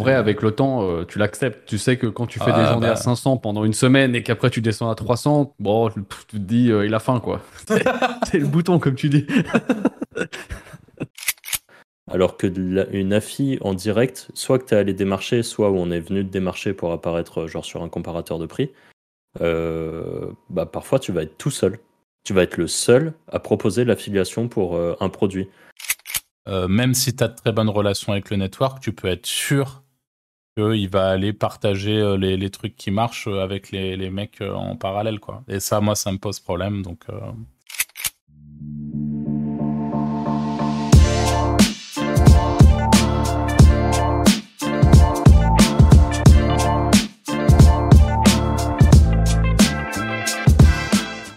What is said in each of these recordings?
vrai, avec le temps, euh, tu l'acceptes. Tu sais que quand tu fais des Ah, journées à bah. 500 pendant une semaine et qu'après tu descends à 300, bon, tu te dis, euh, il a faim, quoi. C'est le bouton, comme tu dis. Alors que la- une affi en direct, soit que tu es allé démarcher, soit où on est venu te démarcher pour apparaître euh, genre sur un comparateur de prix, euh, bah parfois tu vas être tout seul. Tu vas être le seul à proposer l'affiliation pour euh, un produit. Euh, même si tu as de très bonnes relations avec le network, tu peux être sûr qu'il va aller partager euh, les, trucs qui marchent euh, avec les, les mecs euh, en parallèle. Quoi. Et ça, moi, ça me pose problème. Donc,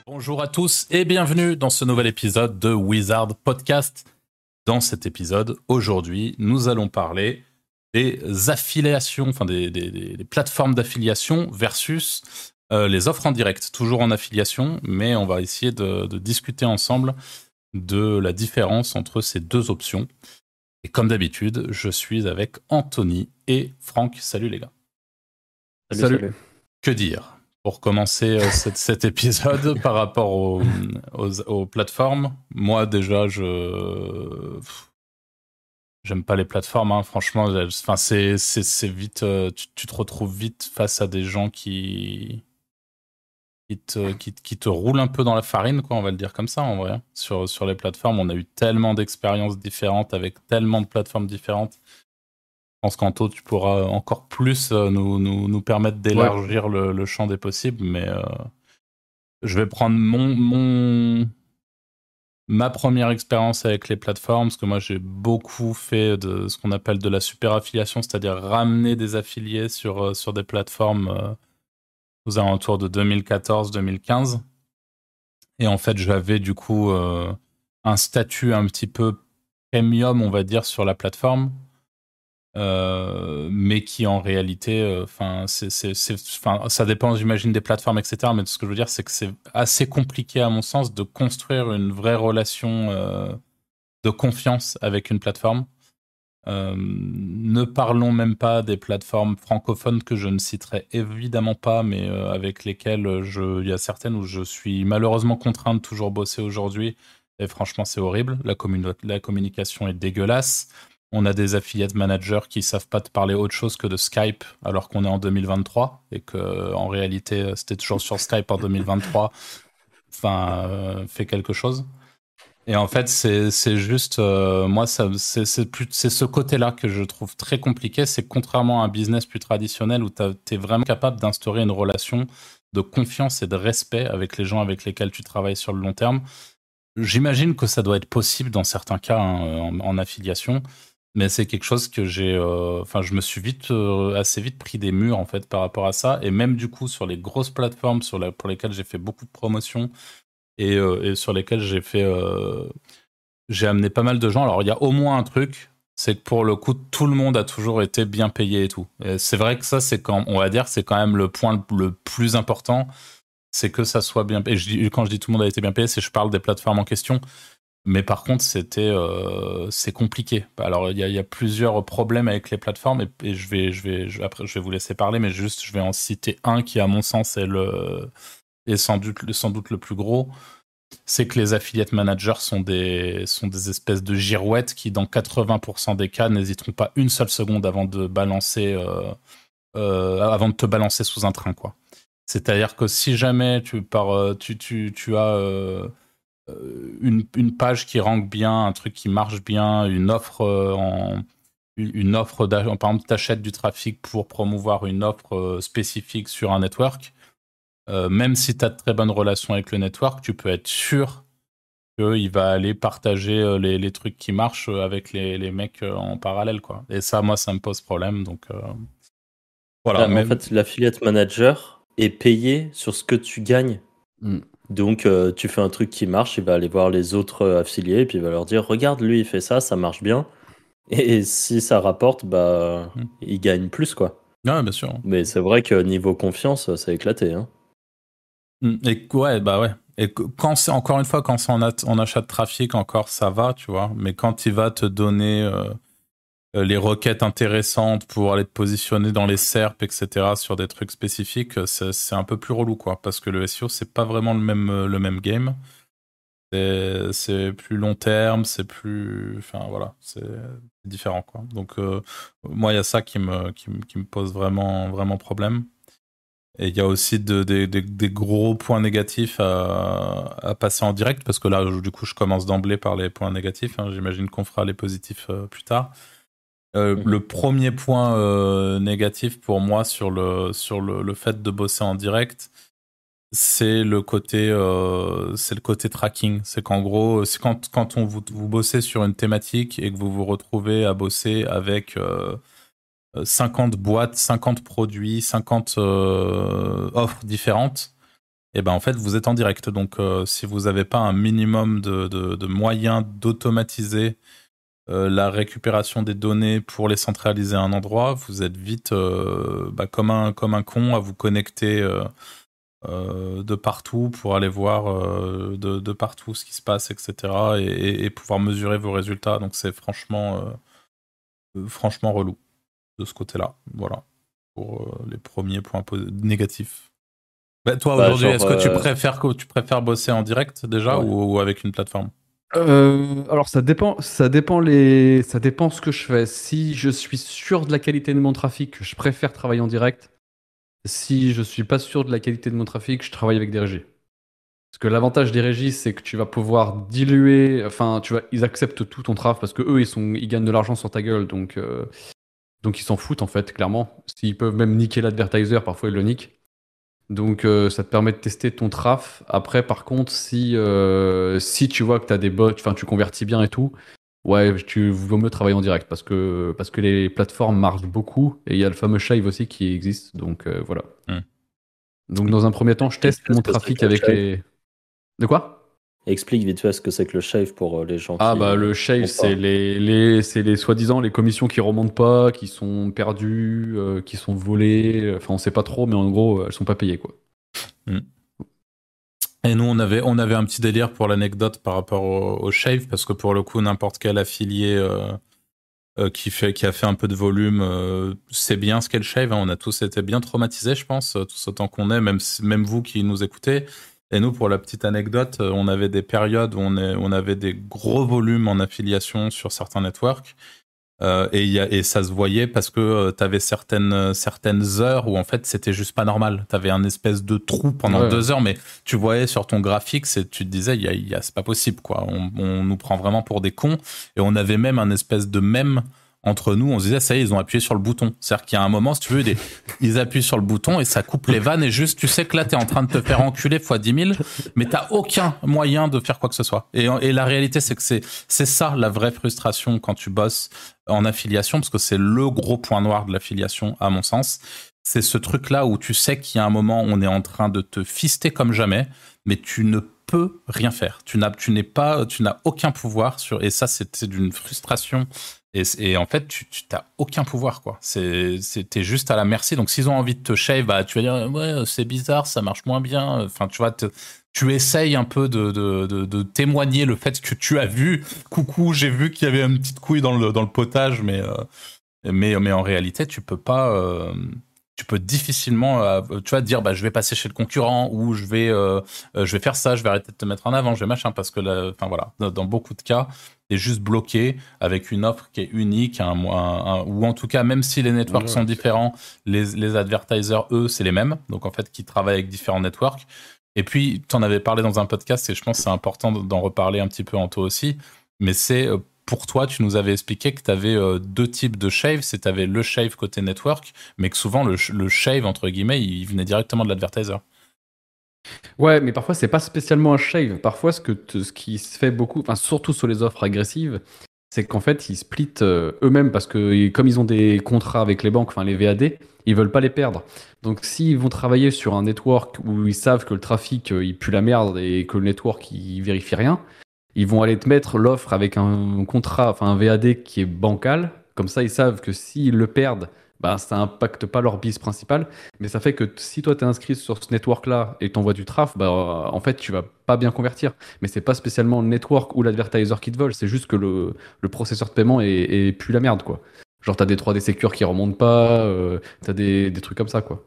Bonjour à tous et bienvenue dans ce nouvel épisode de Wizard Podcast. Dans cet épisode, aujourd'hui, nous allons parler des affiliations, enfin des, des- des- des plateformes d'affiliation versus euh, les offres en direct, toujours en affiliation, mais on va essayer de, de discuter ensemble de la différence entre ces deux options. Et comme d'habitude, je suis avec Anthony et Franck. Salut les gars. Salut. Que dire pour commencer euh, cet, cet épisode par rapport aux, aux- aux plateformes? Moi déjà, je pff, j'aime pas les plateformes. hein, franchement, enfin c'est vite. euh, tu, tu te retrouves vite face à des gens qui qui te, qui, qui te roulent un peu dans la farine, quoi, on va le dire comme ça en vrai. Sur, sur les plateformes, on a eu tellement d'expériences différentes avec tellement de plateformes différentes. Je pense qu'Anto, tu pourras encore plus euh, nous, nous, nous permettre d'élargir le, le champ des possibles, mais euh, je vais prendre mon, mon, ma première expérience avec les plateformes, parce que moi j'ai beaucoup fait de ce qu'on appelle de la super affiliation, c'est-à-dire ramener des affiliés sur, euh, sur des plateformes euh, aux alentours de 2014-2015. Et en fait, j'avais du coup euh, un statut un petit peu premium, on va dire, sur la plateforme. Euh, mais qui en réalité, euh, enfin, ça dépend, j'imagine, des plateformes, etc. Mais ce que je veux dire, c'est que c'est assez compliqué, à mon sens, de construire une vraie relation euh, de confiance avec une plateforme. Ne parlons même pas des plateformes francophones que je ne citerai évidemment pas, mais avec lesquelles il y a certaines où je suis malheureusement contraint de toujours bosser aujourd'hui. Et franchement, c'est horrible. La communication est dégueulasse. On a des affiliate managers qui savent pas te parler autre chose que de Skype alors qu'on est en 2023 et que en réalité c'était toujours sur Skype en 2023. Enfin, euh, quelque chose. Et en fait, c'est juste, euh, moi, c'est ce côté-là que je trouve très compliqué. C'est contrairement à un business plus traditionnel où tu es vraiment capable d'instaurer une relation de confiance et de respect avec les gens avec lesquels tu travailles sur le long terme, j'imagine que ça doit être possible dans certains cas hein, en affiliation. Mais c'est quelque chose que j'ai, euh, enfin, je me suis vite, euh, assez vite pris des murs en fait par rapport à ça, et même du coup sur les grosses plateformes sur la, pour lesquelles j'ai fait beaucoup de promotions et, euh, et sur lesquelles j'ai fait, j'ai amené pas mal de gens. Alors il y a au moins un truc, c'est que pour le coup tout le monde a toujours été bien payé et tout. Et c'est vrai que ça c'est quand, on va dire, c'est quand même le point le, plus important, c'est que ça soit bien. Et je dis- quand je dis tout le monde a été bien payé, c'est je parle des plateformes en question. Mais par contre, c'était euh, c'est compliqué. Alors il y, a- plusieurs problèmes avec les plateformes et, je vais je vais après je vais vous laisser parler, mais juste je vais en citer un qui à mon sens est le est sans doute sans doute le plus gros. C'est que les affiliate managers sont des sont des espèces de girouettes qui dans 80% des cas n'hésiteront pas une seule seconde avant de balancer euh, euh, avant de te balancer sous un train quoi. C'est-à-dire que si jamais tu euh, tu, tu, tu as une, une page qui rank bien, un truc qui marche bien, une offre euh, en une offre d'achat- par exemple tu achètes du trafic pour promouvoir une offre euh, spécifique sur un network, euh, même si tu as de très bonnes relations avec le network, tu peux être sûr qu'il va aller partager euh, les, les trucs qui marchent euh, avec les, les mecs euh, en parallèle. Quoi. Et ça, moi, ça me pose problème. Donc, euh, voilà. Là, même- En fait, l'affiliate manager est payé sur ce que tu gagnes. Mm. Donc, euh, tu fais un truc qui marche, il va aller voir les autres euh, affiliés et puis il va leur dire Regarde, lui, il fait ça, ça marche bien. Et si ça rapporte, bah, Mm. il gagne plus, quoi. Ouais, bien sûr. Mais c'est vrai que niveau confiance, ça a éclaté. Hein. Mm, Et ouais, bah ouais. Et quand c'est encore une fois, quand c'est en, at- en achat de trafic, encore ça va, tu vois. Mais quand il va te donner, euh, les requêtes intéressantes pour aller te positionner dans les SERP, etc., sur des trucs spécifiques, c'est un peu plus relou, quoi. Parce que le SEO, c'est pas vraiment le même, le même game. C'est plus long terme, c'est plus. Enfin, voilà, c'est différent, quoi. Donc, euh, moi, il y a ça qui me, qui, qui, me pose vraiment, vraiment problème. Et il y a aussi des gros points négatifs à, passer en direct, parce que là, du coup, je commence d'emblée par les points négatifs. Hein. J'imagine qu'on fera les positifs euh, plus tard. Euh, le premier point euh, négatif pour moi sur le, sur le, le, fait de bosser en direct, c'est le côté euh, c'est le côté tracking. C'est qu'en gros, c'est quand, quand on vous, vous bossez sur une thématique et que vous vous retrouvez à bosser avec 50 boîtes, 50 produits, 50 offres différentes, et eh ben en fait vous êtes en direct. Donc si vous n'avez pas un minimum de, de, de moyens d'automatiser euh, la récupération des données pour les centraliser à un endroit, vous êtes vite euh, bah, comme, un, comme un con à vous connecter euh, de partout pour aller voir de, de, partout ce qui se passe, etc. Et, et, pouvoir mesurer vos résultats. Donc c'est franchement, franchement relou de ce côté-là. Voilà pour les premiers points négatifs. Bah, toi bah, aujourd'hui, est-ce que tu préfères, tu préfères bosser en direct déjà ou avec une plateforme? Euh, alors ça dépend, ça dépend les, ça dépend ce que je fais. Si je suis sûr de la qualité de mon trafic, je préfère travailler en direct. Si je suis pas sûr de la qualité de mon trafic, je travaille avec des régies. Parce que l'avantage des régies, c'est que tu vas pouvoir diluer, enfin, tu ils acceptent tout ton traf parce que eux, ils sont, ils gagnent de l'argent sur ta gueule, donc, euh, donc ils s'en foutent en fait, clairement. S'ils peuvent même niquer l'advertiser, parfois ils le niquent. Donc euh, ça te permet de tester ton traf. Après, par contre, si, euh, si tu vois que tu as des bots, enfin tu convertis bien et tout, ouais, tu vaut mieux travailler en direct parce que, parce que les plateformes marchent beaucoup et il y a le fameux Shave aussi qui existe. Donc euh, voilà. Hmm. Donc dans un premier temps, je teste mon trafic avec les. De quoi? Explique vite fait ce que c'est que le shave pour euh, les gens ah, bah le shave, c'est les, les, les soi-disant les commissions qui remontent pas, qui sont perdues, euh, qui sont volées. Enfin, on sait pas trop, mais en gros, elles sont pas payées, quoi. Hmm. Et nous, on avait, on avait un petit délire pour l'anecdote par rapport au, shave, parce que pour le coup, n'importe quel affilié euh, qui, fait, qui a fait un peu de volume c'est bien ce qu'est le shave. Hein. On a tous été bien traumatisés, je pense, tous autant qu'on est, même, même vous qui nous écoutez. Et nous, pour la petite anecdote, euh, on avait des périodes où on, est, on avait des gros volumes en affiliation sur certains networks. Euh, et, y a, et, ça se voyait parce que euh, tu avais certaines, certaines heures où en fait c'était juste pas normal. Tu avais un espèce de trou pendant deux heures, mais tu voyais sur ton graphique, tu te disais, y a, y a, c'est pas possible. quoi. On, on, nous prend vraiment pour des cons. Et on avait même un espèce de même entre nous, on se disait, ça y est, ils ont appuyé sur le bouton. C'est-à-dire qu'il y a un moment, si tu veux, ils appuient sur le bouton et ça coupe les vannes et juste, tu sais que là, t'es en train de te faire enculer fois 10 000, mais t'as aucun moyen de faire quoi que ce soit. Et, la réalité, c'est que c'est, c'est ça la vraie frustration quand tu bosses en affiliation, parce que c'est le gros point noir de l'affiliation, à mon sens. C'est ce truc-là où tu sais qu'il y a un moment, on est en train de te fister comme jamais, mais tu ne peux rien faire. Tu n'as, tu n'es pas, tu n'as aucun pouvoir sur, et ça, c'est d'une frustration et, en fait, tu n'as aucun pouvoir, quoi. C'est, t'es juste à la merci. Donc, s'ils ont envie de te shave, bah, tu vas dire, ouais, c'est bizarre, ça marche moins bien. Enfin, tu vois, tu essayes un peu de, de, de, témoigner le fait que tu as vu, coucou, j'ai vu qu'il y avait une petite couille dans le, dans le potage, mais, euh, mais, mais en réalité, tu peux pas, euh, tu peux difficilement, euh, tu vois, dire, bah, je vais passer chez le concurrent ou je vais, je vais faire ça, je vais arrêter de te mettre en avant, je vais machin, parce que, enfin voilà, dans beaucoup de cas, juste bloqué avec une offre qui est unique, un, ou en tout cas, même si les networks sont différents, les, les advertisers, eux, c'est les mêmes. Donc en fait, qui travaillent avec différents networks. Et puis, tu en avais parlé dans un podcast et je pense que c'est important d'en reparler un petit peu en toi aussi. Mais c'est euh, pour toi, tu nous avais expliqué que tu avais euh, deux types de shave. C'est tu avais le shave côté network, mais que souvent le, shave, entre guillemets, il venait directement de l'advertiser. Ouais, mais parfois c'est pas spécialement un shave. Parfois, ce, que ce qui se fait beaucoup, surtout sur les offres agressives, c'est qu'en fait ils splitent euh, eux-mêmes parce que comme ils ont des contrats avec les banques, enfin les VAD, ils veulent pas les perdre. Donc s'ils vont travailler sur un network où ils savent que le trafic euh, il pue la merde et que le network il vérifie rien, ils vont aller te mettre l'offre avec un contrat, enfin un VAD qui est bancal. Comme ça, ils savent que s'ils le perdent, bah, ça impacte pas leur bise principale, mais ça fait que si toi tu es inscrit sur ce network-là et t'envoies du traf, bah, en fait tu vas pas bien convertir. Mais c'est pas spécialement le network ou l'advertiser qui te vole, c'est juste que le, le processeur de paiement est, est plus la merde. quoi. Genre, t'as des 3D Secure qui remontent pas, euh, t'as des, des trucs comme ça, quoi.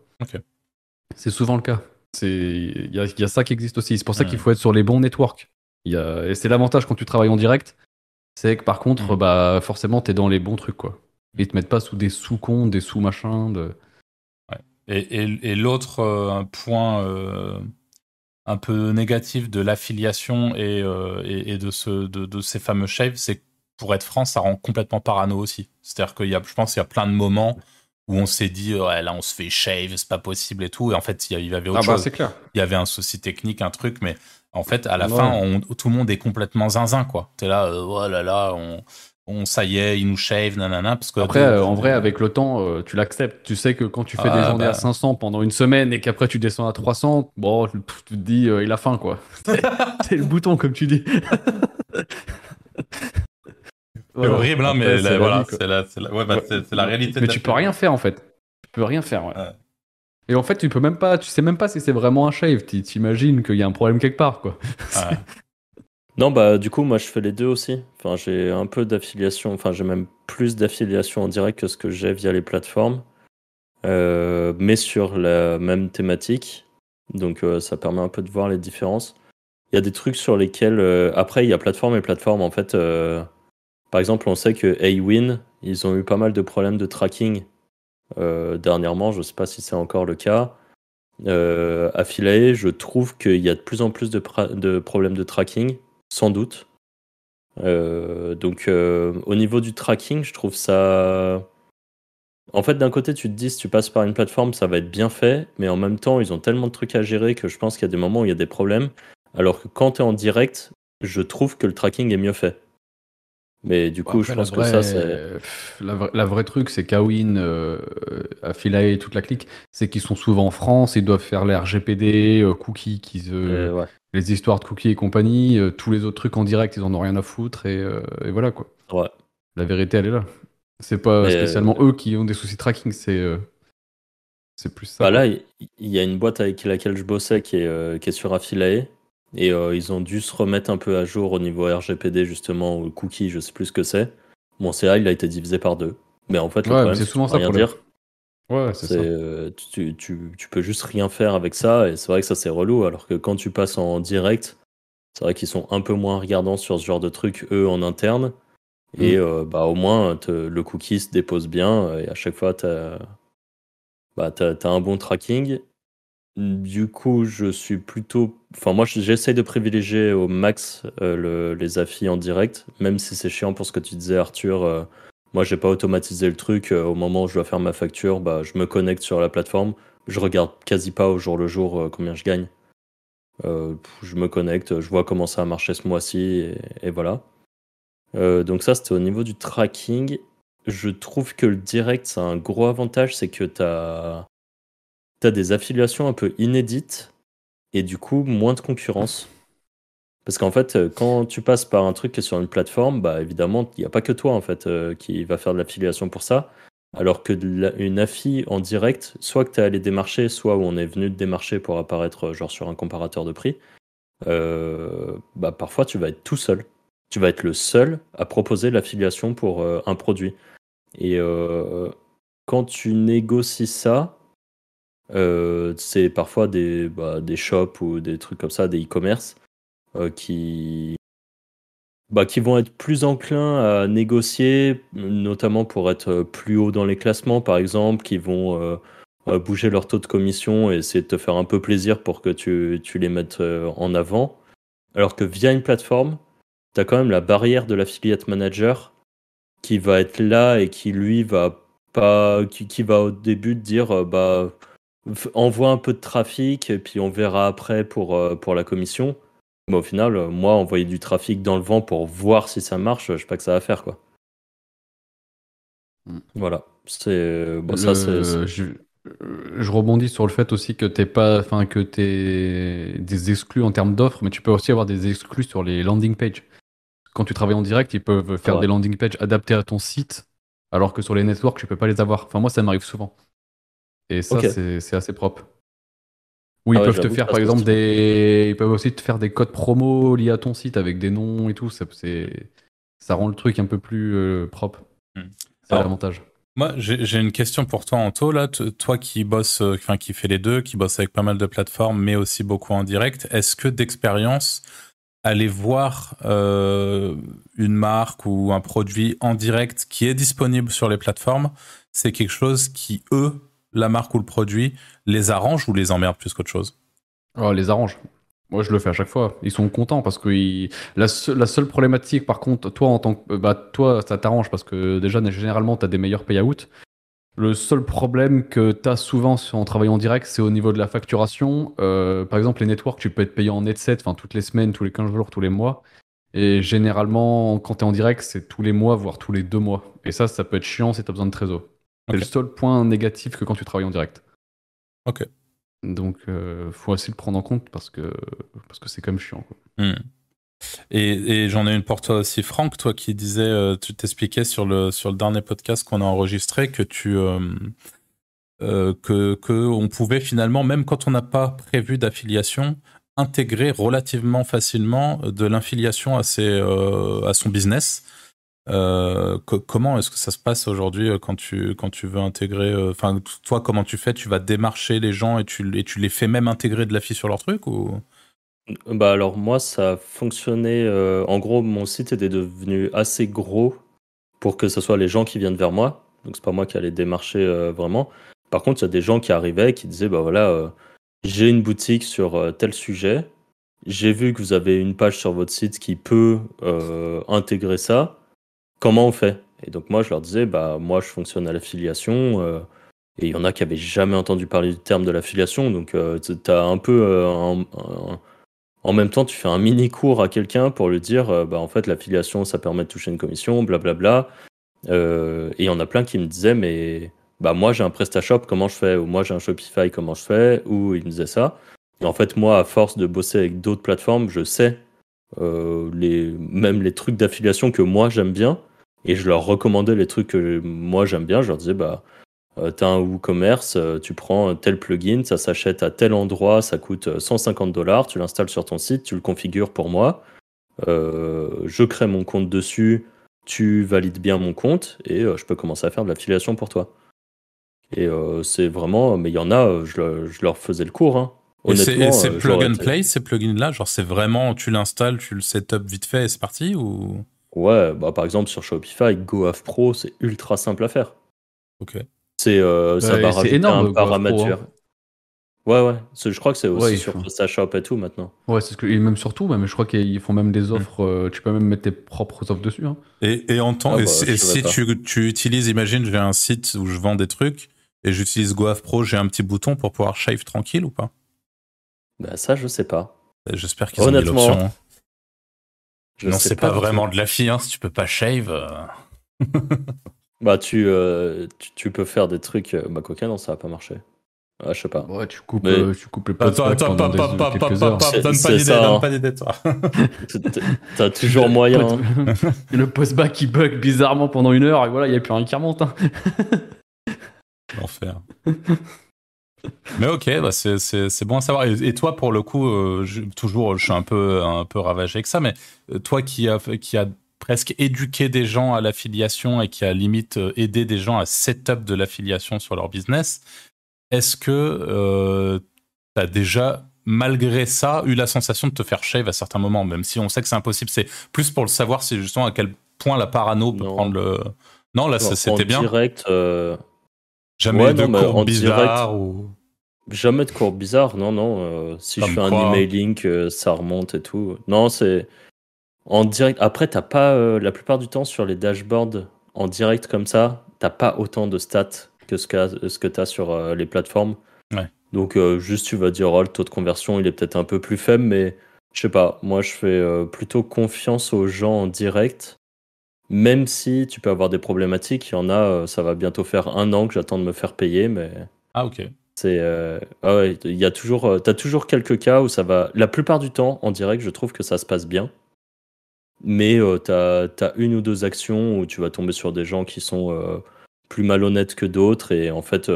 C'est souvent le cas. Il y a, y a, ça qui existe aussi. C'est pour ça Ouais. qu'il faut être sur les bons networks. Il Y a, et c'est l'avantage quand tu travailles en direct, c'est que par contre, Mhm. bah, forcément, t'es dans les bons trucs, quoi. Ils te mettent pas sous des sous-comptes, des sous-machins. De... Et, et- et l'autre euh, point euh, un peu négatif de l'affiliation et, euh, et, et de, ce, de, de ces fameux shaves, c'est que pour être franc, ça rend complètement parano aussi. C'est-à-dire qu'il y a, je pense qu'il y a plein de moments où on s'est dit, ouais, là, on se fait shave, c'est pas possible et tout. Et en fait, il y avait autre Ah bah, chose. c'est clair. Il y avait un souci technique, un truc, mais en fait, à la Ouais. fin, on- tout le monde est complètement zinzin, quoi. T'es là, euh, oh là là, on, on, ça y est, il nous shave, nanana, parce que Après, euh, en vrai, avec le temps, euh, tu l'acceptes. Tu sais que quand tu fais des Ah, journées bah. à 500 pendant une semaine et qu'après tu descends à 300, bon, tu te dis, euh, il a faim, quoi. c'est le bouton, comme tu dis. C'est Voilà. horrible, hein, mais c'est la, la voilà, c'est la, ouais, bah, réalité. Mais de tu peux rien faire en fait. Tu peux rien faire. Ouais. Et en fait, tu peux même pas. Tu sais même pas si c'est vraiment un shave. Tu t'imagines qu'il y a un problème quelque part, quoi. Ouais. Non, bah du coup, moi je fais les deux aussi. Enfin, j'ai un peu d'affiliation, enfin j'ai même plus d'affiliation en direct que ce que j'ai via les plateformes, Euh, mais sur la même thématique. Donc euh, ça permet un peu de voir les différences. Il y a des trucs sur lesquels, euh, après, il y a plateforme et plateforme. En fait, euh, par exemple, on sait que Awin, ils ont eu pas mal de problèmes de tracking dernièrement. Je sais pas si c'est encore le cas. Euh, Affiliate, je trouve qu'il y a de plus en plus de, de problèmes de tracking sans doute. Euh, donc euh, au niveau du tracking, je trouve ça... En fait, d'un côté, tu te dis, si tu passes par une plateforme, ça va être bien fait, mais en même temps, ils ont tellement de trucs à gérer que je pense qu'il y a des moments où il y a des problèmes. Alors que quand tu es en direct, je trouve que le tracking est mieux fait. Mais du coup, Après, je pense que ça, c'est... La, vra- la vraie truc, c'est Kawin, euh, Affiliate et toute la clique, c'est qu'ils sont souvent en France, ils doivent faire les RGPD, euh, cookies, qu'ils, euh, ouais, les histoires de cookies et compagnie, euh, tous les autres trucs en direct, ils en ont rien à foutre, et, euh, et voilà quoi. ouais. La vérité, elle est là. C'est pas Mais, spécialement eux qui ont des soucis de tracking, c'est c'est plus ça. Bah là, il y a une boîte avec laquelle je bossais qui est, qui est sur Affiliate. Et euh, ils ont dû se remettre un peu à jour au niveau RGPD, justement, ou cookie, je sais plus ce que c'est. Mon CA, il a été divisé par deux. Mais en fait, le Ouais, mais problème, c'est souvent peux ça rien problème. dire. Ouais, c'est ça. euh, tu, tu, tu peux juste rien faire avec ça. Et c'est vrai que ça, c'est relou. Alors que quand tu passes en direct, c'est vrai qu'ils sont un peu moins regardants sur ce genre de trucs, eux, en interne. Et euh, bah, au moins, te- le cookie se dépose bien. Et à chaque fois, tu as, bah, t'as un bon tracking. Du coup, je suis plutôt. Enfin, moi, j'essaye de privilégier au max euh, le- les affis en direct, même si c'est chiant pour ce que tu disais, Arthur. euh, moi, j'ai pas automatisé le truc. euh, au moment où je dois faire ma facture, bah, je me connecte sur la plateforme. Je regarde quasi pas au jour le jour combien je gagne. Je me connecte, je vois comment ça a marché ce mois-ci, et, voilà. Donc, ça, c'était au niveau du tracking. Je trouve que le direct, ça a un gros avantage, c'est que tu as t'as des affiliations un peu inédites et du coup moins de concurrence. Parce qu'en fait, euh, quand tu passes par un truc qui est sur une plateforme, bah évidemment, il n'y a pas que toi en fait euh, qui va faire de l'affiliation pour ça. Alors que une affi en direct, soit que tu es allé démarcher, soit où on est venu démarcher pour apparaître euh, genre sur un comparateur de prix, bah parfois tu vas être tout seul. Tu vas être le seul à proposer l'affiliation pour un produit. Et quand tu négocies ça, euh, c'est parfois des, bah, des shops ou des trucs comme ça, des e-commerce, euh, qui, bah, qui vont être plus enclins à négocier, notamment pour être plus haut dans les classements, par exemple, qui vont euh, bouger leur taux de commission et essayer de te faire un peu plaisir pour que tu, tu les mettes en avant. Alors que via une plateforme, tu as quand même la barrière de l'affiliate manager qui va être là et qui lui va pas qui, qui va au début te dire bah envoie un peu de trafic et puis on verra après pour, euh, pour la commission. Mais au final, euh, moi, envoyer du trafic dans le vent pour voir si ça marche, je sais pas que ça va faire quoi. Mm. Voilà. C'est bon, ça c'est je, je rebondis sur le fait aussi que t'es pas, enfin que t'es des exclus en termes d'offres, mais tu peux aussi avoir des exclus sur les landing pages. Quand tu travailles en direct, ils peuvent faire Ouais. des landing pages adaptés à ton site, alors que sur les networks, tu peux pas les avoir. Enfin moi, ça m'arrive souvent. Et ça, Ok. c'est c'est assez propre. Ou ils Ah ouais, peuvent te faire par exemple c'est- des, ils peuvent aussi te faire des codes promo liés à ton site avec des noms et tout. Ça, c'est, ça rend le truc un peu plus euh, propre. C'est Alors, l'avantage. Moi, j'ai une question pour toi, Anto. Là, toi qui bosse, euh, enfin qui fait les deux, qui bosse avec pas mal de plateformes, mais aussi beaucoup en direct. Est-ce que d'expérience, aller voir euh, une marque ou un produit en direct qui est disponible sur les plateformes, c'est quelque chose qui eux, la marque ou le produit, les arrange ou les emmerde plus qu'autre chose? Oh, les arrange. Moi, je le fais à chaque fois. Ils sont contents parce que la, se- la seule problématique, par contre, toi, en tant que, bah, toi, ça t'arrange parce que déjà, généralement, tu as des meilleurs payouts. Le seul problème que tu as souvent en travaillant en direct, c'est au niveau de la facturation. Euh, par exemple, les networks, tu peux être payé en headset, enfin, toutes les semaines, tous les 15 jours, tous les mois. Et généralement, quand tu es en direct, c'est tous les mois, voire tous les deux mois. Et ça, ça peut être chiant si tu as besoin de trésor. C'est le seul point négatif que quand tu travailles en direct. Ok. Donc, euh, faut aussi le prendre en compte parce que parce que c'est quand même chiant. quoi. Hmm. Et, et j'en ai une pour toi aussi, Franck, toi qui disais, euh, tu t'expliquais sur le, sur le dernier podcast qu'on a enregistré que tu. euh, euh, que, que on pouvait finalement, même quand on n'a pas prévu d'affiliation, intégrer relativement facilement de l'infiliation à, ses, euh, à son business. Euh, co- comment est-ce que ça se passe aujourd'hui euh, quand tu, quand tu veux intégrer euh, Enfin, toi, comment tu fais? Tu vas démarcher les gens et tu, et tu les fais même intégrer de l'affi sur leur truc ou? Bah alors moi ça fonctionnait euh, en gros mon site était devenu assez gros pour que ce soit les gens qui viennent vers moi. Donc c'est pas moi qui allais démarcher vraiment. Par contre il y a des gens qui arrivaient qui disaient bah voilà j'ai une boutique sur tel sujet. J'ai vu que vous avez une page sur votre site qui peut intégrer ça comment on fait et donc moi je leur disais bah moi je fonctionne à l'affiliation euh, et il y en a qui avaient jamais entendu parler du terme de l'affiliation donc euh, tu as un peu euh, en même temps, tu fais un mini cours à quelqu'un pour lui dire, euh, bah en fait, l'affiliation, ça permet de toucher une commission, blablabla. Euh, et il y en a plein qui me disaient, mais bah moi j'ai un PrestaShop, comment je fais? Ou moi j'ai un Shopify, comment je fais? Ou ils me disaient ça. Et en fait, moi, à force de bosser avec d'autres plateformes, je sais les, même les trucs d'affiliation que moi j'aime bien. Et je leur recommandais les trucs que moi j'aime bien. Je leur disais, bah euh, t'as un WooCommerce, euh, tu prends tel plugin, ça s'achète à tel endroit, ça coûte euh, 150 dollars, tu l'installes sur ton site, tu le configures pour moi, euh, je crée mon compte dessus, tu valides bien mon compte et euh, je peux commencer à faire de l'affiliation pour toi. Et euh, c'est vraiment, mais il y en a, euh, je, je leur faisais le cours. Hein. Et c'est euh, plug and play, ces plugins-là Genre, c'est vraiment, tu l'installes, tu le setup vite fait et c'est parti ou... Ouais, bah, par exemple sur Shopify, GoAv Pro, c'est ultra simple à faire. Ok. C'est, euh, ça Ouais, énorme, un Pro, paramètre. hein. Ouais, ouais. Je crois que c'est aussi Ouais, sur PrestaShop et tout maintenant. Ouais, c'est ce que et même surtout, même je crois qu'ils font même des offres. euh, tu peux même mettre tes propres offres dessus. hein. Et, et en temps, Ah et bah, si, et tu, tu utilises, imagine, j'ai un site où je vends des trucs et j'utilise GoAv Pro, j'ai un petit bouton pour pouvoir shave tranquille ou pas? Bah, ça, je sais pas. Euh, J'espère qu'ils ont mis l'option. hein. Je Non, sais c'est pas, tout. vraiment de la fille, hein, si tu peux pas shave. euh. Bah, tu, euh, tu, tu peux faire des trucs. euh, Bah, coquin, non, ça va pas marcher. Ah, je sais pas. Ouais, tu coupes, Mais- euh, tu coupes les Attends, attends, pendant pas, des- pas, pas, pas, pas, donne pas ça, donne hein. pas d'idée, toi. T'as toujours moyen. hein. le postback qui bug bizarrement pendant une heure et voilà, il n'y a plus rien qui remonte. hein. L'enfer. Mais ok, bah c'est, bon à savoir. Et, et toi, pour le coup, euh, je- toujours, je suis un peu, un peu ravagé avec ça, mais euh, toi qui a, qui a presque éduqué des gens à l'affiliation et qui a limite euh, aidé des gens à setup de l'affiliation sur leur business, est-ce que euh, tu as déjà, malgré ça, eu la sensation de te faire shave à certains moments, même si on sait que c'est impossible? C'est plus pour le savoir, c'est justement à quel point la parano peut Non. prendre le. Non, là, c'était bien. direct, euh, Jamais Ouais, de non, cours en ou. Jamais de cours bizarres. Non, non. euh, si je fais un emailing, euh, ça remonte et tout. Non, c'est en direct. Après, t'as pas euh, la plupart du temps sur les dashboards en direct comme ça, t'as pas autant de stats que ce que ce que t'as sur euh, les plateformes. Ouais. Donc euh, juste tu vas dire oh le taux de conversion il est peut-être un peu plus faible, mais je sais pas. Moi je fais euh, plutôt confiance aux gens en direct. Même si tu peux avoir des problématiques, il y en a, euh, ça va bientôt faire un an que j'attends de me faire payer, mais Ah, ok. C'est euh, ah ouais, il y a toujours euh, t'as toujours quelques cas où ça va la plupart du temps en direct je trouve que ça se passe bien mais euh, t'as as une ou deux actions où tu vas tomber sur des gens qui sont euh, plus malhonnêtes que d'autres et en fait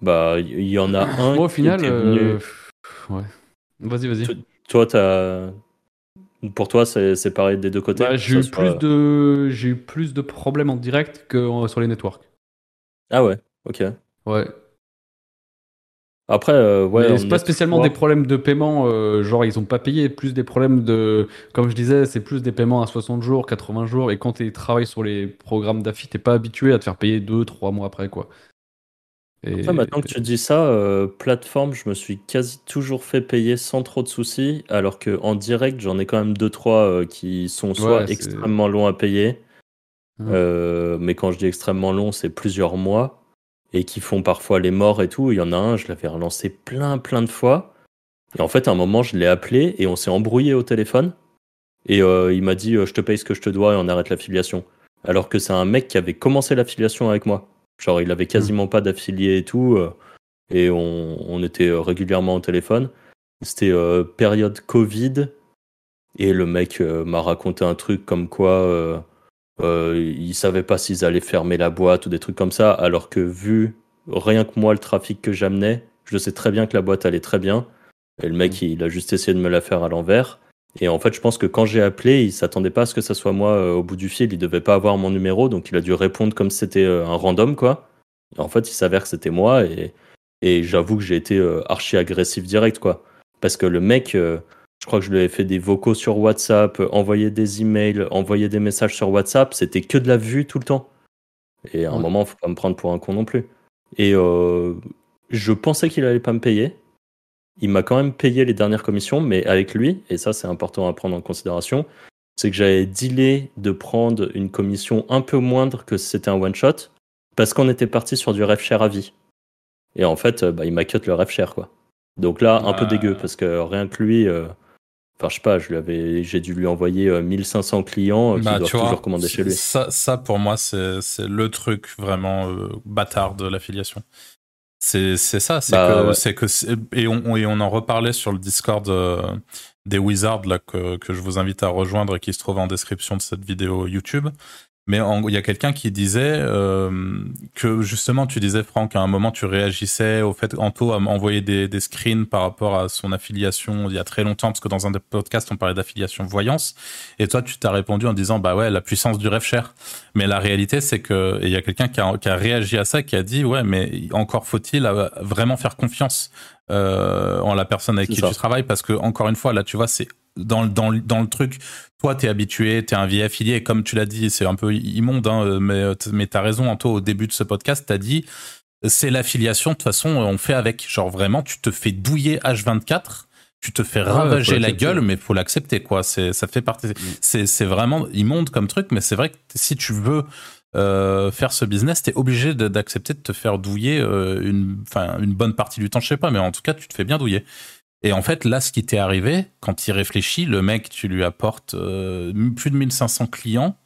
bah il y, en a un Moi, au final, venu- ouais. Vas-y, vas-y. Toi t'as Pour toi, c'est pareil des deux côtés? Bah, j'ai eu soit- plus de j'ai eu plus de problèmes en direct que sur les networks. Ah ouais, ok. Ouais. Après, euh, ouais. C'est pas spécialement des problèmes de paiement, euh, genre ils ont pas payé, plus des problèmes de, comme je disais, c'est plus des paiements à 60 jours, 80 jours, et quand tu travailles sur les programmes d'affi, t'es pas habitué à te faire payer 2, 3 mois après, quoi. Et... Après, maintenant que tu dis ça, euh, plateforme, je me suis quasi toujours fait payer sans trop de soucis, alors que en direct, j'en ai quand même deux trois euh, qui sont soit Ouais, extrêmement longs à payer, mais quand je dis extrêmement long, c'est plusieurs mois, et qui font parfois les morts et tout. Il y en a un, je l'avais relancé plein plein de fois, et en fait, à un moment, je l'ai appelé et on s'est embrouillé au téléphone, et euh, il m'a dit, euh, je te paye ce que je te dois et on arrête l'affiliation. Alors que c'est un mec qui avait commencé l'affiliation avec moi. Genre, il avait quasiment pas d'affiliés et tout. euh, et on, était régulièrement au téléphone. C'était période Covid. Et le mec m'a raconté un truc comme quoi euh, euh, il savait pas s'ils allaient fermer la boîte ou des trucs comme ça. Alors que vu rien que moi le trafic que j'amenais, je sais très bien que la boîte allait très bien. Et le mec, il a juste essayé de me la faire à l'envers. Et en fait, je pense que quand j'ai appelé, il s'attendait pas à ce que ça soit moi euh, au bout du fil. Il devait pas avoir mon numéro, donc il a dû répondre comme si c'était euh, un random, quoi. Et en fait, il s'avère que c'était moi, et, et j'avoue que j'ai été euh, archi agressif direct, quoi. Parce que le mec, je crois que je lui avais fait des vocaux sur WhatsApp, euh, envoyé des emails, envoyé des messages sur WhatsApp. C'était que de la vue tout le temps. Et à un Ouais. moment, faut pas me prendre pour un con non plus. Et euh, je pensais qu'il allait pas me payer. Il m'a quand même payé les dernières commissions, mais avec lui, et ça c'est important à prendre en considération, c'est que j'avais dealé de prendre une commission un peu moindre que si c'était un one shot, parce qu'on était parti sur du ref share à vie. Et en fait, euh, bah, il m'a cut le ref share quoi. Donc là, un peu Ah. dégueu, parce que rien que lui, euh, enfin je sais pas, je lui avais, j'ai dû lui envoyer euh, 1500 clients euh, qui Bah, doivent tu vois, toujours commander chez lui. Ça, ça pour moi, c'est c'est le truc vraiment euh, bâtard de l'affiliation. C'est c'est ça, c'est Bah, que, ouais. c'est que et on, et on en reparlait sur le Discord euh, des Wizards là, que, que je vous invite à rejoindre et qui se trouve en description de cette vidéo YouTube. Mais il y a quelqu'un qui disait euh, que justement, tu disais Franck, à un moment tu réagissais au fait Anto à m'envoyer des, des screens par rapport à son affiliation il y a très longtemps, parce que dans un des podcasts on parlait d'affiliation voyance, et toi tu t'as répondu en disant bah ouais la puissance du rêve cher. Mais la réalité c'est que et il y a quelqu'un qui a, qui a réagi à ça, qui a dit ouais mais encore faut-il vraiment faire confiance euh, en la personne avec qui ça. tu travailles, parce que encore une fois là tu vois c'est dans, le- dans, dans le truc, toi, t'es habitué, t'es un vieil affilié, et comme tu l'as dit, c'est un peu immonde, hein, mais, mais t'as raison, Anto, au début de ce podcast, t'as dit, c'est l'affiliation, de toute façon, on fait avec. Genre, vraiment, tu te fais douiller H24, tu te fais faut ravager la gueule, mais faut l'accepter, quoi. C'est, ça fait partie. C'est, c'est vraiment immonde comme truc, mais c'est vrai que si tu veux euh, faire ce business, t'es obligé de- d'accepter de te faire douiller euh, une, enfin, une bonne partie du temps, je sais pas, mais en tout cas, tu te fais bien douiller. Et en fait, là, ce qui t'est arrivé, quand il réfléchit, le mec, tu lui apportes euh, plus de 1500 clients,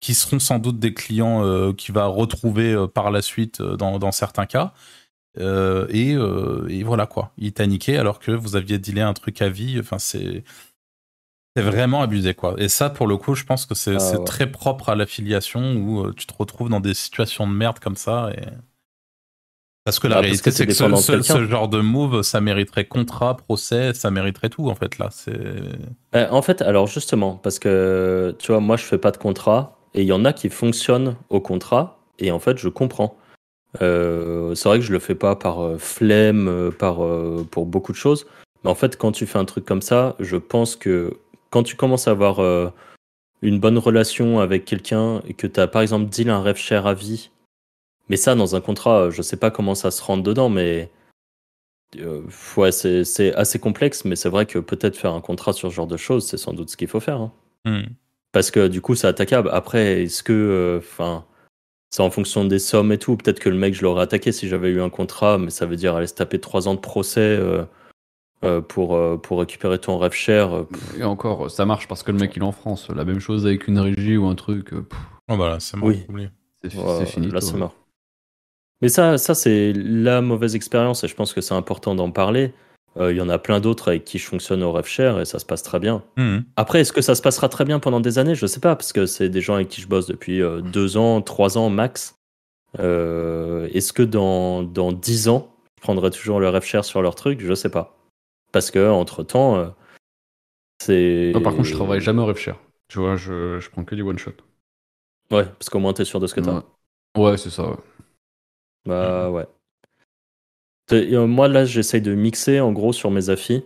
qui seront sans doute des clients euh, qu'il va retrouver euh, par la suite dans, dans certains cas. Et, et voilà quoi, il t'a niqué alors que vous aviez dealé un truc à vie. Enfin, c'est c'est vraiment abusé quoi. Et ça, pour le coup, je pense que c'est Ah, ouais. très propre à l'affiliation où tu te retrouves dans des situations de merde comme ça. Et... Parce que la Ah, réalité, c'est que ce, genre de move, ça mériterait contrat, procès, ça mériterait tout en fait là. C'est Euh, en fait, alors justement, parce que tu vois, moi je fais pas de contrat et il y en a qui fonctionnent au contrat et en fait je comprends. Euh, c'est vrai que je le fais pas par euh, flemme, par pour beaucoup de choses, mais en fait quand tu fais un truc comme ça, je pense que quand tu commences à avoir une bonne relation avec quelqu'un et que tu as par exemple deal un rêve cher à vie, mais ça dans un contrat, je sais pas comment ça se rentre dedans, mais euh, ouais, c'est c'est assez complexe, mais c'est vrai que peut-être faire un contrat sur ce genre de choses, c'est sans doute ce qu'il faut faire. hein. Hmm. Parce que du coup, c'est attaquable. Après, est-ce que. Enfin. c'est en fonction des sommes et tout. Peut-être que le mec, je l'aurais attaqué si j'avais eu un contrat, mais ça veut dire aller se taper trois ans de procès euh, euh, pour, euh, pour récupérer ton rêve cher. euh, Et encore, ça marche parce que le mec il est en France. La même chose avec une régie ou un truc, euh, pff, Oh, voilà, c'est bon. Oui. c'est ouais, fini. Là, c'est mort. Mais ça, ça c'est la mauvaise expérience et je pense que c'est important d'en parler. Euh, Il y en a plein d'autres avec qui je fonctionne au rêve cher et ça se passe très bien. Hmm. Après, est-ce que ça se passera très bien pendant des années? Je sais pas, parce que c'est des gens avec qui je bosse depuis euh, deux ans, trois ans max. Euh, est-ce que dans, dans dix ans, je prendrai toujours le rêve cher sur leur truc? Je sais pas. Parce que entre temps, C'est. Moi, par contre, je travaille jamais au rev share. Tu vois, je, je prends que du one shot. Ouais, parce qu'au moins, t'es sûr de ce que t'as. Ouais, Ouais, c'est ça. ouais. Bah ouais. T'es- euh, Moi, là, j'essaye de mixer en gros sur mes affis.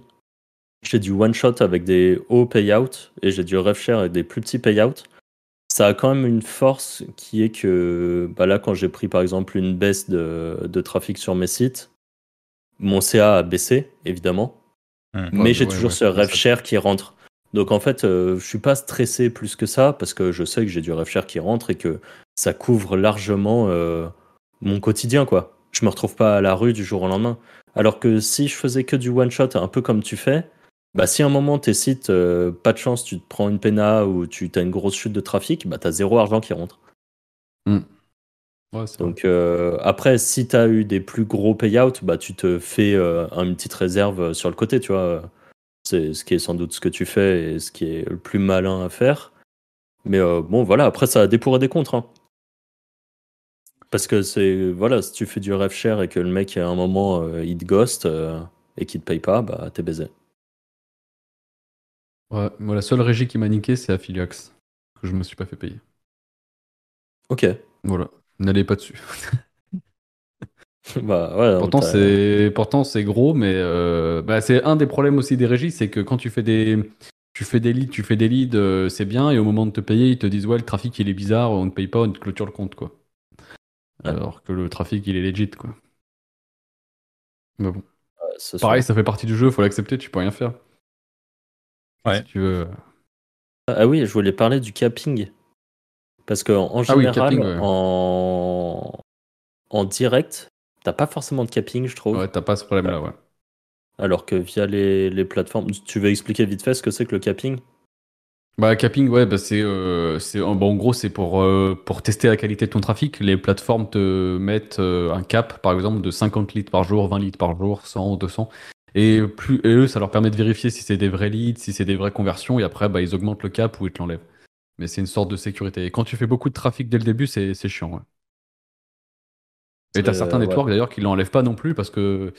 J'ai du one shot avec des hauts payouts et j'ai du rev share avec des plus petits payouts. Ça a quand même une force qui est que bah là, quand j'ai pris par exemple une baisse de, de trafic sur mes sites, mon CA a baissé évidemment, mais Ouais, j'ai ouais, toujours ouais, ce ça- rev share qui rentre. Donc en fait, euh, je suis pas stressé plus que ça parce que je sais que j'ai du rev share qui rentre et que ça couvre largement euh, mon quotidien quoi. Je me retrouve pas à la rue du jour au lendemain. Alors que si je faisais que du one shot, un peu comme tu fais, bah si à un moment tes sites, euh, pas de chance, tu te prends une pena ou tu as une grosse chute de trafic, bah t'as zéro argent qui rentre. Ouais, c'est Donc euh, après, si tu as eu des plus gros payouts, bah tu te fais euh, une petite réserve sur le côté, tu vois. C'est ce qui est sans doute ce que tu fais et ce qui est le plus malin à faire. Mais euh, bon, voilà, après ça a des pour et des contre. hein. Parce que c'est voilà, si tu fais du rev share et que le mec à un moment euh, il te ghost euh, et qu'il te paye pas, bah t'es baisé. Ouais, moi, la seule régie qui m'a niqué, c'est Affiliax. Que je me suis pas fait payer. Ok. Voilà. N'allez pas dessus. bah ouais. Pourtant, c'est pourtant c'est gros, mais euh, bah, c'est un des problèmes aussi des régies, c'est que quand tu fais des tu fais des leads, tu fais des leads, c'est bien, et au moment de te payer, ils te disent ouais le trafic il est bizarre, on ne paye pas, on te clôture le compte quoi. Ouais. Alors que le trafic il est legit quoi. Mais bon, ce pareil, soir. ça fait partie du jeu, faut l'accepter, tu peux rien faire. Ouais. Si tu veux. Ah oui, je voulais parler du capping. Parce qu'en en Ah oui, général, capping, ouais. en... en direct, t'as pas forcément de capping, je trouve. Ouais, t'as pas ce problème là, ouais. Alors que via les, les plateformes. Tu veux expliquer vite fait ce que c'est que le capping? Bah, capping, ouais, bah, c'est, euh, c'est, en- bon, en gros, c'est pour, euh, pour tester la qualité de ton trafic. Les plateformes te mettent euh, un cap, par exemple, de 50 litres par jour, 20 litres par jour, 100, 200. Et, plus, et eux, ça leur permet de vérifier si c'est des vrais leads, si c'est des vraies conversions, et après, bah, ils augmentent le cap ou ils te l'enlèvent. Mais c'est une sorte de sécurité. Et quand tu fais beaucoup de trafic dès le début, c'est, c'est chiant, ouais. Et t'as Euh, certains ouais. networks d'ailleurs qui l'enlèvent pas non plus parce que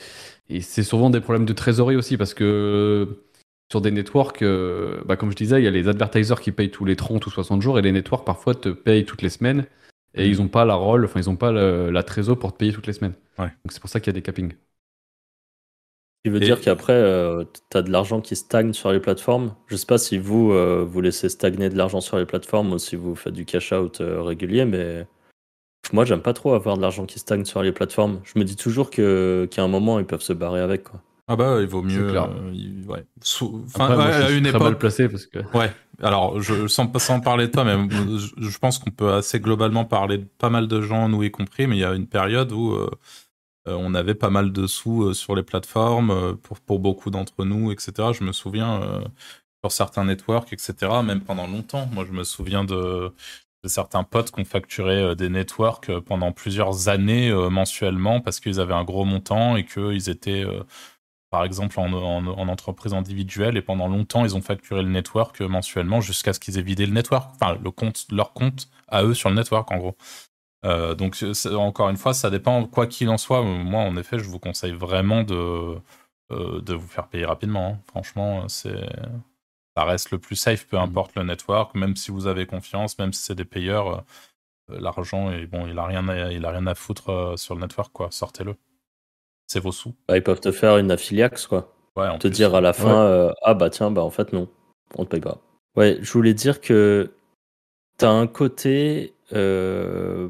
et c'est souvent des problèmes de trésorerie aussi parce que sur des networks, euh, bah, comme je disais, il y a les advertisers qui payent tous les 30 ou 60 jours et les networks parfois te payent toutes les semaines et Mhm. ils ont pas la rôle, enfin ils ont pas le- la trésor pour te payer toutes les semaines. Ouais. Donc c'est pour ça qu'il y a des cappings. Ce qui veut Et- dire qu'après, euh, t'as de l'argent qui stagne sur les plateformes. Je sais pas si vous, euh, vous laissez stagner de l'argent sur les plateformes ou si vous faites du cash-out euh, régulier, mais moi, j'aime pas trop avoir de l'argent qui stagne sur les plateformes. Je me dis toujours que- qu'à un moment, ils peuvent se barrer avec. Quoi. Ah bah, il vaut mieux. clair. euh, il- ouais. Sous- moi, je à une très mal époque. placé parce que Ouais. Alors, je, sans, sans parler de toi, mais je, je pense qu'on peut assez globalement parler de pas mal de gens, nous y compris, mais il y a une période où euh, euh, on avait pas mal de sous euh, sur les plateformes, pour, pour beaucoup d'entre nous, etc. Je me souviens, sur certains networks, etc., même pendant longtemps. Moi, je me souviens de, de certains potes qui ont facturé des networks pendant plusieurs années mensuellement parce qu'ils avaient un gros montant et qu'ils étaient... euh, par exemple en, en- en entreprise individuelle et pendant longtemps ils ont facturé le network euh, mensuellement jusqu'à ce qu'ils aient vidé le network, enfin le compte, leur compte à eux sur le network en gros. Euh, donc encore une fois, ça dépend. Quoi qu'il en soit, moi en effet, je vous conseille vraiment de euh, de vous faire payer rapidement. hein. Franchement, c'est ça reste le plus safe, peu importe le network, même si vous avez confiance, même si c'est des payeurs. euh, L'argent bon, il a rien, à, il a rien à foutre euh, sur le network quoi. Sortez-le, c'est vos sous. Bah, ils peuvent te faire une affiliax, quoi. Ouais, en te plus. dire à la fin, euh, ah bah tiens, bah en fait non, on te paye pas. Ouais, je voulais dire que t'as un côté euh,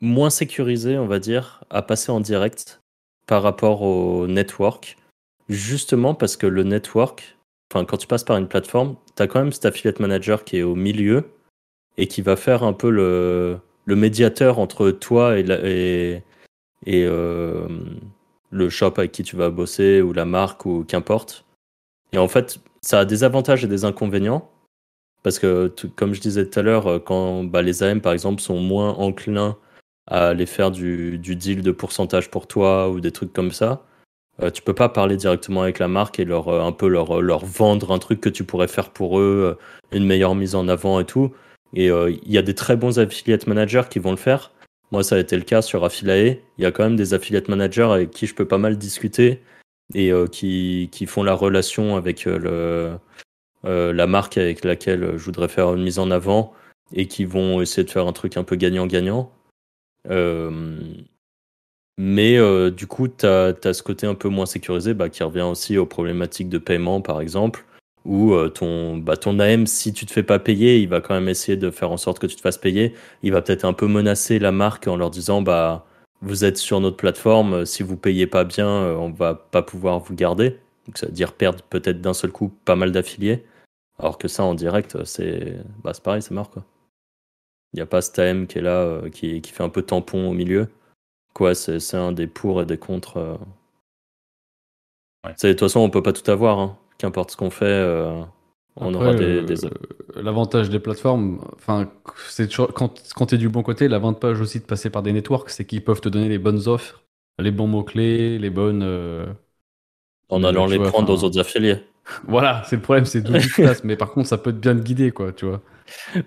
moins sécurisé, on va dire, à passer en direct par rapport au network, justement parce que le network, enfin quand tu passes par une plateforme, t'as quand même cet affiliate manager qui est au milieu et qui va faire un peu le, le médiateur entre toi et, la- et, et euh, le shop avec qui tu vas bosser ou la marque ou qu'importe. Et en fait, ça a des avantages et des inconvénients. Parce que, comme je disais tout à l'heure, euh, quand bah, les AM, par exemple, sont moins enclins à aller faire du, du deal de pourcentage pour toi ou des trucs comme ça, euh, tu peux pas parler directement avec la marque et leur, euh, un peu leur, leur vendre un truc que tu pourrais faire pour eux, euh, une meilleure mise en avant et tout. Et euh, il y a des très bons affiliate managers qui vont le faire. Moi, ça a été le cas sur Affiliae. Il y a quand même des affiliate managers avec qui je peux pas mal discuter et euh, qui, font la relation avec euh, euh, la marque avec laquelle je voudrais faire une mise en avant et qui vont essayer de faire un truc un peu gagnant-gagnant. Mais du coup, tu as, ce côté un peu moins sécurisé bah, qui revient aussi aux problématiques de paiement, par exemple, où ton, bah, ton AM, si tu te fais pas payer, il va quand même essayer de faire en sorte que tu te fasses payer. Il va peut-être un peu menacer la marque en leur disant bah, vous êtes sur notre plateforme, si vous payez pas bien, on va pas pouvoir vous garder. Donc ça veut dire perdre peut-être d'un seul coup pas mal d'affiliés. Alors que ça en direct, c'est bah, pareil, c'est mort quoi. Il n'y a pas Stam qui est là, euh, qui, qui, fait un peu tampon au milieu. Quoi, c'est un des pour et des contre. Euh. De toute façon, on peut pas tout avoir. Hein. Qu'importe ce qu'on fait, euh, on aura des. L'avantage des plateformes, enfin, c'est quand, quand tu es du bon côté, l'avantage aussi de passer par des networks, c'est qu'ils peuvent te donner les bonnes offres, les bons mots-clés, les bonnes en allant les prendre aux autres affiliés. Voilà, c'est le problème, c'est d'où tu places. Mais par contre, ça peut bien te guider, quoi, tu vois.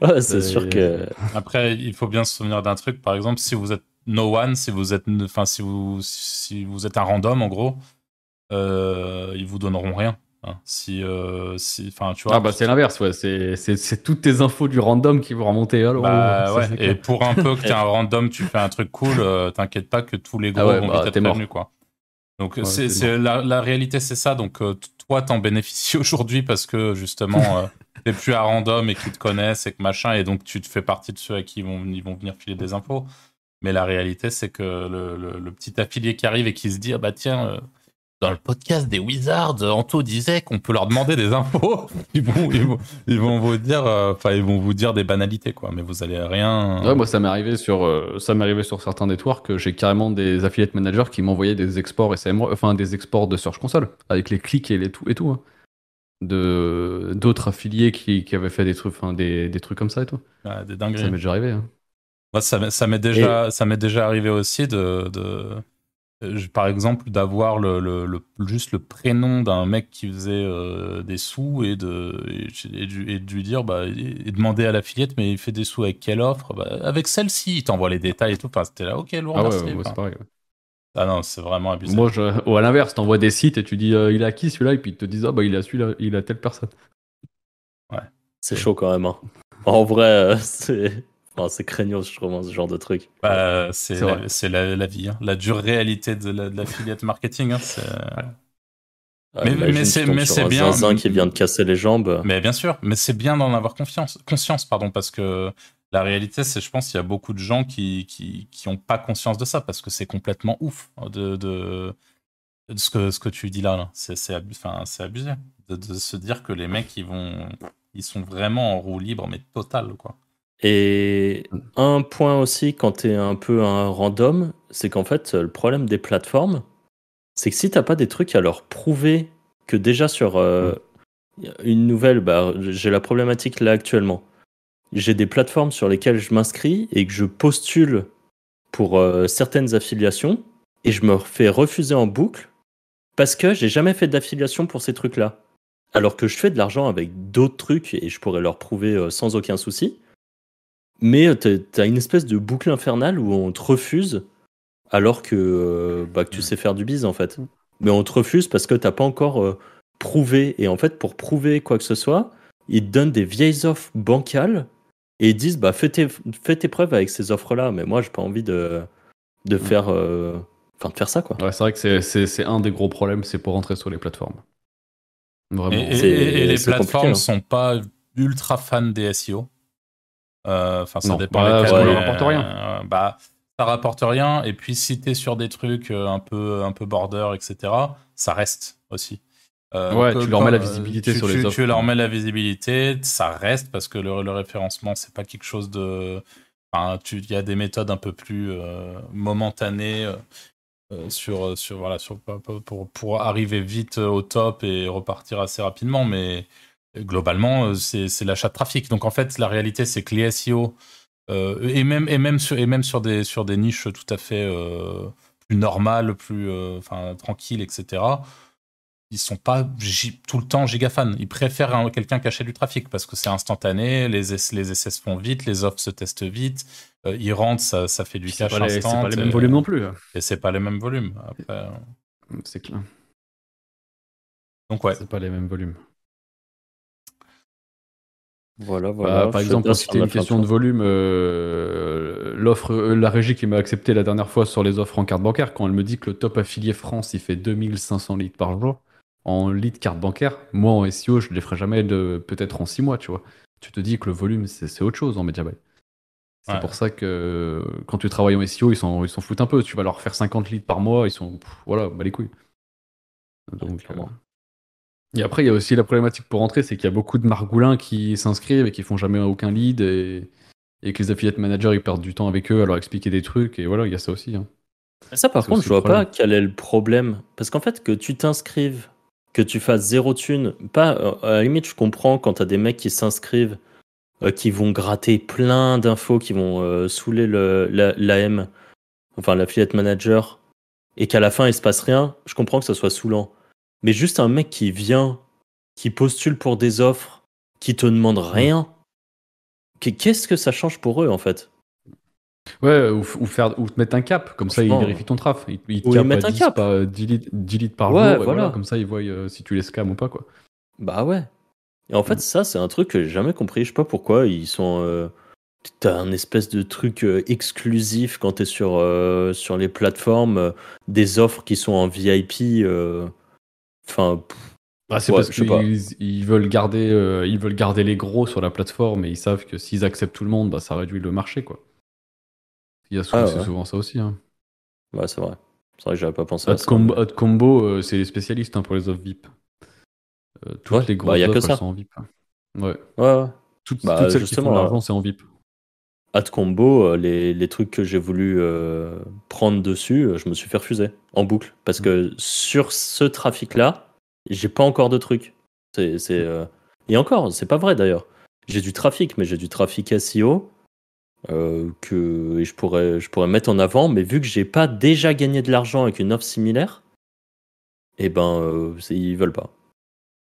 Ouais, c'est sûr que. Après, il faut bien se souvenir d'un truc. Par exemple, si vous êtes no one, si vous êtes, enfin, si vous, si vous êtes un random, en gros, euh, ils vous donneront rien. Hein. Si, euh, si, enfin, tu vois. Ah bah c'est l'inverse, ouais. C'est toutes tes infos du random qui vont remonter. Alors, bah, ouais. Et pour un peu que t'es un random, tu fais un truc cool, euh, t'inquiète pas que tous les gros ah vont bah, vite être prévenus, quoi. Donc c'est la, réalité, c'est ça. Donc euh, toi, t'en bénéficies aujourd'hui parce que justement, euh, t'es plus à random et qu'ils te connaissent et que machin, et donc tu te fais partie de ceux à qui ils vont, ils vont venir filer des infos. Mais la réalité, c'est que le, le, petit affilié qui arrive et qui se dit, ah bah tiens, dans le podcast des Wizards, Anto disait qu'on peut leur demander des infos. Ils vont, ils vont, vous dire, euh, enfin, ils vont vous dire des banalités, quoi. Mais vous allez rien. Ouais, moi, ça m'est arrivé sur, euh, ça m'est arrivé sur certains networks. J'ai carrément des affiliate managers qui m'envoyaient des exports SMR, enfin, des exports de Search Console avec les clics et les tout et tout. Hein. De d'autres affiliés qui, qui, avaient fait des trucs, enfin, des, des, trucs comme ça et tout. des dingueries. Ça m'est déjà arrivé. Hein. Moi, ça m'est déjà, ça m'est déjà arrivé aussi de, de euh, par exemple, d'avoir le, juste le prénom d'un mec qui faisait euh, des sous et de, et, de lui dire, bah, et demander à la fillette, mais il fait des sous avec quelle offre? Bah, Avec celle-ci, il t'envoie les détails et tout. Enfin, c'était là, ok, lourd, ah ouais, c'est pareil. Ah non, c'est vraiment abusé. Moi, je... ou à l'inverse, t'envoies des sites et tu dis, euh, il a qui celui-là? Et puis ils te disent, ah bah, il a celui-là, il a telle personne. Ouais. C'est chaud quand même. Hein. En vrai, c'est c'est craignos, je trouve, ce genre de truc. Bah, c'est la, la, vie, hein. la dure réalité de la, marketing. Hein, mais, mais c'est bien. Un qui vient de casser les jambes. Mais bien sûr, mais c'est bien d'en avoir confiance, conscience, pardon, parce que la réalité, c'est, je pense, qu'il y a beaucoup de gens qui qui, qui ont pas conscience de ça parce que c'est complètement ouf de, de, ce que ce que tu dis là. là. C'est abusé de, de, se dire que les mecs ils vont ils sont vraiment en roue libre mais totale quoi. Et un point aussi, quand tu es un peu un random, c'est qu'en fait, le problème des plateformes, c'est que si t'as pas des trucs à leur prouver que déjà sur euh, une nouvelle, bah, j'ai la problématique là actuellement. J'ai des plateformes sur lesquelles je m'inscris et que je postule pour euh, certaines affiliations et je me fais refuser en boucle parce que j'ai jamais fait d'affiliation pour ces trucs-là. Alors que je fais de l'argent avec d'autres trucs et je pourrais leur prouver euh, sans aucun souci mais tu as une espèce de boucle infernale où on te refuse alors que, euh, bah, que tu sais faire du bise en fait. Mais on te refuse parce que t'as pas encore euh, prouvé. Et en fait, pour prouver quoi que ce soit, ils te donnent des vieilles offres bancales et ils disent bah fais tes, fais tes preuves avec ces offres-là. Mais moi, j'ai pas envie de, de faire. Euh, enfin, de faire ça quoi. Ouais, c'est vrai que c'est un des gros problèmes, c'est pour rentrer sur les plateformes. Vraiment. Et, les plateformes hein. sont pas ultra fans des SEO. Euh, enfin, ça dépend. Bah, ça rapporte rien. Euh, bah, ça rapporte rien. Et puis, si t'es sur des trucs euh, un peu, un peu border, etc., ça reste aussi. ouais, tu leur mets la visibilité sur les offres. Tu leur mets la visibilité, ça reste parce que le, le référencement, c'est pas quelque chose de. Enfin, il y a des méthodes un peu plus momentanées. sur, sur, voilà, sur, pour, pour arriver vite au top et repartir assez rapidement, mais globalement, euh, c'est l'achat de trafic. Donc en fait, la réalité, c'est que les SEO, euh, et, même, et, même sur, et même sur des, sur des niches tout à fait euh, plus normales, plus enfin, tranquilles, etc., ils sont pas tout le temps giga fans. Ils préfèrent quelqu'un qui achète du trafic parce que c'est instantané, les, les essais se font vite, les offres se testent vite, ils rentrent, ça, ça fait du cash instant. C'est pas les mêmes volumes non plus. Hein. Et c'est pas les mêmes volumes. C'est clair. Donc ouais. C'est pas les mêmes volumes. Voilà, Bah, voilà. par exemple, c'était une question de volume, euh, l'offre, euh, la régie qui m'a accepté la dernière fois sur les offres en carte bancaire, quand elle me dit que le top affilié France, il fait 2500 litres par jour en litres carte bancaire, moi en SEO, je ne les ferai jamais de, peut-être en 6 mois, tu vois. Tu te dis que le volume, c'est autre chose en Media Buy. C'est Ouais. pour ça que quand tu travailles en SEO, ils s'en ils foutent un peu. Tu vas leur faire 50 litres par mois, ils sont. pff, voilà, bah les couilles. Donc, clairement. Et après, il y a aussi la problématique pour rentrer, c'est qu'il y a beaucoup de margoulins qui s'inscrivent et qui font jamais aucun lead et, et que les affiliate managers ils perdent du temps avec eux à leur expliquer des trucs et voilà, il y a ça aussi. hein. Ça, par contre, je vois pas quel est le problème. Parce qu'en fait, que tu t'inscrives, que tu fasses zéro thune, pas, euh, à la limite, je comprends quand t'as des mecs qui s'inscrivent, euh, qui vont gratter plein d'infos, qui vont euh, saouler le, la, l'AM, enfin l'affiliate manager, et qu'à la fin il se passe rien, je comprends que ça soit saoulant. Mais juste un mec qui vient, qui postule pour des offres, qui te demande rien, qu'est- qu'est-ce que ça change pour eux en fait? Ouais, ou, faire, ou te mettre un cap, comme ça ils vérifient ton traf. Ils, ils ils mettent un 10, cap. par- 10, litres, 10 litres par Ouais, jour, voilà. voilà, comme ça ils voient euh, si tu les scams ou pas. quoi. Bah ouais. Et en fait, Mm. ça, c'est un truc que j'ai jamais compris. Je sais pas pourquoi ils sont. euh, T'as un espèce de truc euh, exclusif quand t'es sur, euh, sur les plateformes, euh, des offres qui sont en VIP. Enfin, Bah, c'est Ouais, parce qu'ils ils veulent, garder, euh, ils veulent garder les gros sur la plateforme et ils savent que s'ils acceptent tout le monde, bah, ça réduit le marché. quoi. Il y a souvent, Ah ouais. souvent ça aussi. Hein. ouais, c'est vrai. C'est vrai que j'avais pas pensé à ça. Combo, Hot Combo, euh, c'est les spécialistes hein, pour les offres VIP. Euh, toutes Ouais, les bah, grosses y a que offres, ça. elles sont en VIP. Ouais. Ouais, ouais. Toutes, Bah, toutes celles qui font de euh, l'argent, c'est en VIP. Ad combo, euh, les, les trucs que j'ai voulu euh, prendre dessus, euh, je me suis fait refuser en boucle. Parce que sur ce trafic-là, j'ai pas encore de trucs. C'est, euh, Et encore, c'est pas vrai d'ailleurs. J'ai du trafic, mais j'ai du trafic SEO euh, que je, pourrais, je pourrais mettre en avant, mais vu que j'ai pas déjà gagné de l'argent avec une offre similaire, eh ben, ils veulent pas.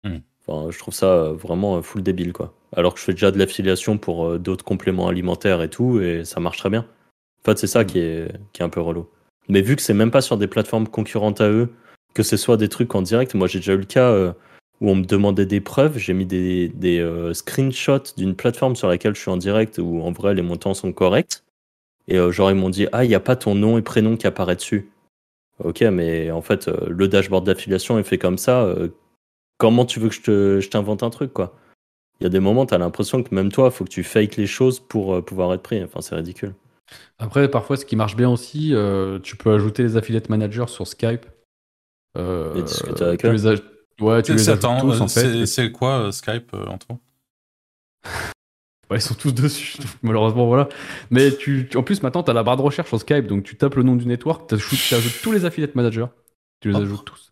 Hmm. Enfin, je trouve ça vraiment full débile, quoi. Alors que je fais déjà de l'affiliation pour euh, d'autres compléments alimentaires et tout, et ça marche très bien. En fait, c'est ça qui, est, un peu relou. Mais vu que c'est même pas sur des plateformes concurrentes à eux, que ce soit des trucs en direct, moi j'ai déjà eu le cas euh, où on me demandait des preuves, j'ai mis des, euh, screenshots d'une plateforme sur laquelle je suis en direct, où en vrai les montants sont corrects, et genre ils m'ont dit Ah, il n'y a pas ton nom et prénom qui apparaît dessus. Ok, mais en fait, le dashboard d'affiliation est fait comme ça. comment tu veux que je t'invente un truc, quoi? Il y a des moments, tu as l'impression que même toi, il faut que tu fakes les choses pour euh, pouvoir être pris. Enfin, c'est ridicule. Après, parfois, ce qui marche bien aussi, euh, tu peux ajouter les affiliate managers sur Skype. Euh, Et discuter avec tu eux. les aj- Ouais, tu les attends, tous, en euh, fait. c'est- C'est quoi euh, Skype, euh, Antoine Ouais, ils sont tous dessus, malheureusement, voilà. Mais tu, tu- en plus, maintenant, tu as la barre de recherche sur Skype, donc tu tapes le nom du network, tu ajoutes tous les affiliate managers, tu les ajoutes tous.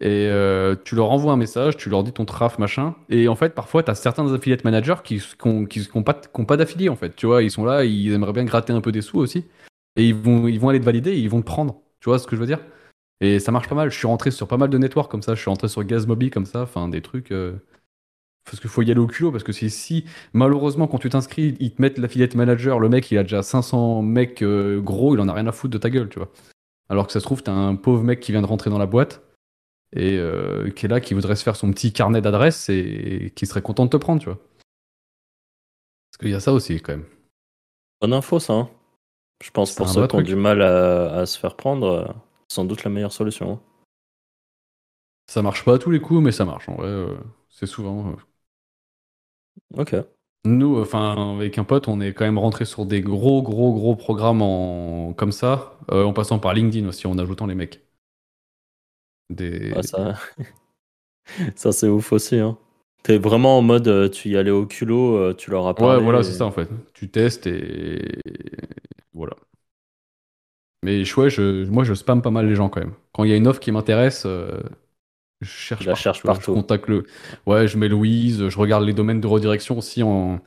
Et euh, tu leur envoies un message, tu leur dis ton traf, machin. Et en fait, parfois, tu as certains affiliate managers qui n'ont qui, pas, pas d'affiliés, en fait. Tu vois, ils sont là, ils aimeraient bien gratter un peu des sous aussi. Et ils vont, ils vont aller te valider et ils vont te prendre. Tu vois ce que je veux dire? Et ça marche pas mal. Je suis rentré sur pas mal de networks comme ça. Je suis rentré sur Gazmobi comme ça. Enfin, des trucs. euh, Parce qu'il faut y aller au culot. Parce que si, si malheureusement, quand tu t'inscris, ils te mettent l'affiliate manager, le mec, il a déjà 500 mecs euh, gros, il en a rien à foutre de ta gueule, tu vois. Alors que ça se trouve, t'as un pauvre mec qui vient de rentrer dans la boîte et euh, qui est là, qui voudrait se faire son petit carnet d'adresses et qui serait content de te prendre, tu vois. Parce qu'il y a ça aussi, quand même. Bonne info, ça. hein. Je pense pour ceux qui ont du mal à, à se faire prendre, euh, sans doute la meilleure solution. hein. Ça marche pas à tous les coups, mais ça marche. En vrai, euh, c'est souvent. euh. Ok. Nous, enfin, avec un pote, on est quand même rentré sur des gros, gros, gros programmes en... comme ça, en passant par LinkedIn aussi, en ajoutant les mecs. Des... Ouais, ça, ça c'est ouf aussi. Hein. T'es vraiment en mode, euh, tu y allais au culot, euh, tu leur as parlé. Ouais, voilà, et- c'est ça en fait. Tu testes et voilà. Mais je- ouais, je, moi je spam pas mal les gens quand même. Quand il y a une offre qui m'intéresse, euh, je cherche, la tu vois, partout. Je contacte le. Ouais, je mets Louise, je regarde les domaines de redirection aussi. En...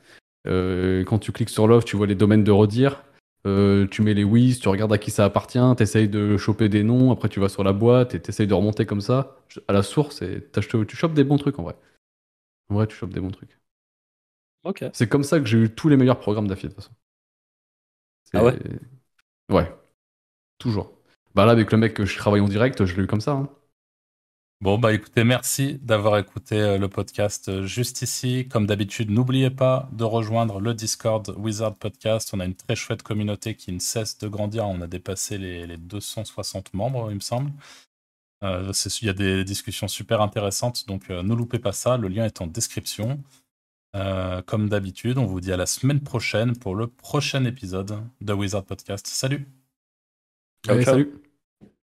euh, quand tu cliques sur l'offre, tu vois les domaines de redire. Euh, tu mets les Wiz, tu regardes à qui ça appartient, t'essayes de choper des noms, après tu vas sur la boîte et t'essayes de remonter comme ça à la source et tu chopes des bons trucs en vrai. En vrai, tu chopes des bons trucs. C'est comme ça que j'ai eu tous les meilleurs programmes d'affiliate de toute façon. C'est- Ah ouais? Ouais. Toujours. Bah là, avec le mec que je travaille en direct, je l'ai eu comme ça. hein. Bon, bah écoutez, merci d'avoir écouté euh, le podcast euh, juste ici. Comme d'habitude, n'oubliez pas de rejoindre le Discord Wizard Podcast. On a une très chouette communauté qui ne cesse de grandir. On a dépassé les, les 260 membres, il me semble. Euh, il y a des discussions super intéressantes, donc ne loupez pas ça. Le lien est en description. comme d'habitude, on vous dit à la semaine prochaine pour le prochain épisode de Wizard Podcast. Salut Salut